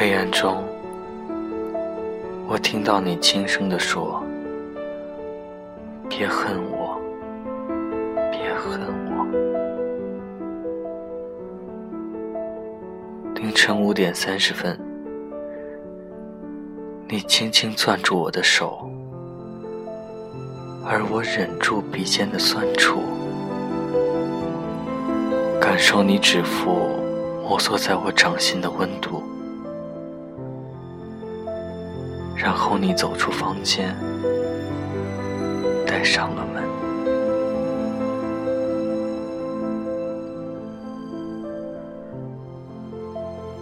黑暗中，我听到你轻声地说：“别恨我，别恨我。”凌晨五点三十分，你轻轻攥住我的手，而我忍住鼻尖的酸楚，感受你指腹摩挲在我掌心的温度。然后你走出房间，带上了门。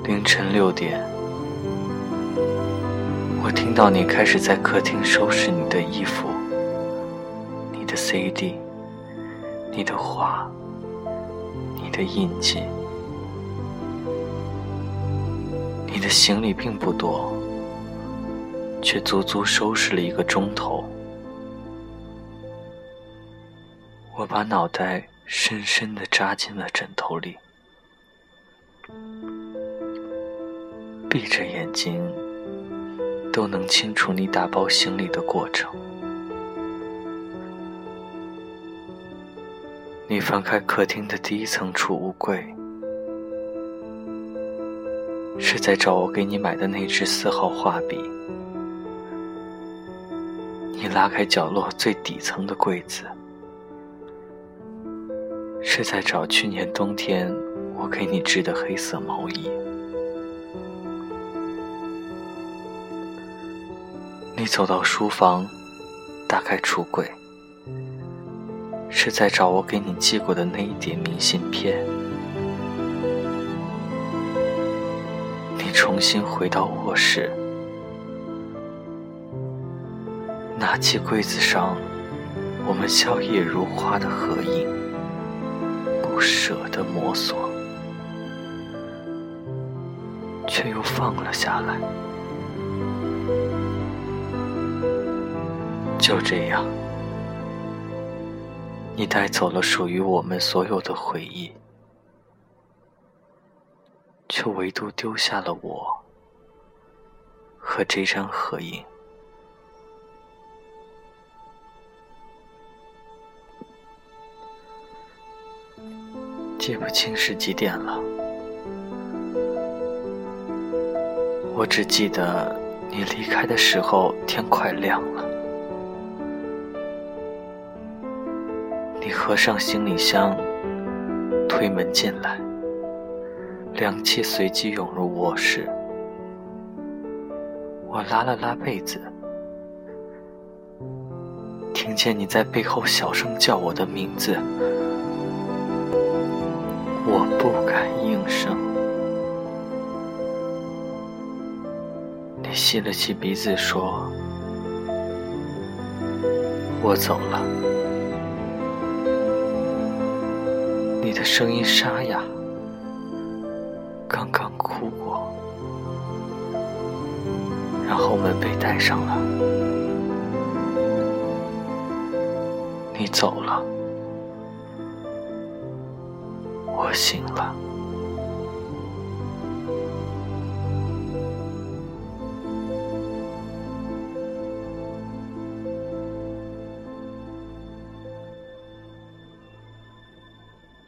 凌晨六点，我听到你开始在客厅收拾你的衣服、你的 CD、你的画、你的印记。你的行李并不多。却足足收拾了一个钟头。我把脑袋深深的扎进了枕头里，闭着眼睛都能清楚你打包行李的过程。你翻开客厅的第一层储物柜，是在找我给你买的那支四号画笔。你拉开角落最底层的柜子，是在找去年冬天我给你织的黑色毛衣。你走到书房，打开橱柜，是在找我给你寄过的那一叠明信片。你重新回到卧室。拿起柜子上我们笑靥如花的合影，不舍得摸索，却又放了下来。就这样，你带走了属于我们所有的回忆，却唯独丢下了我和这张合影。记不清是几点了，我只记得你离开的时候天快亮了。你合上行李箱，推门进来，凉气随即涌入卧室。我拉了拉被子，听见你在背后小声叫我的名字。我不敢应声。你吸了吸鼻子说：“我走了。”你的声音沙哑，刚刚哭过，然后门被带上了，你走了。我醒了。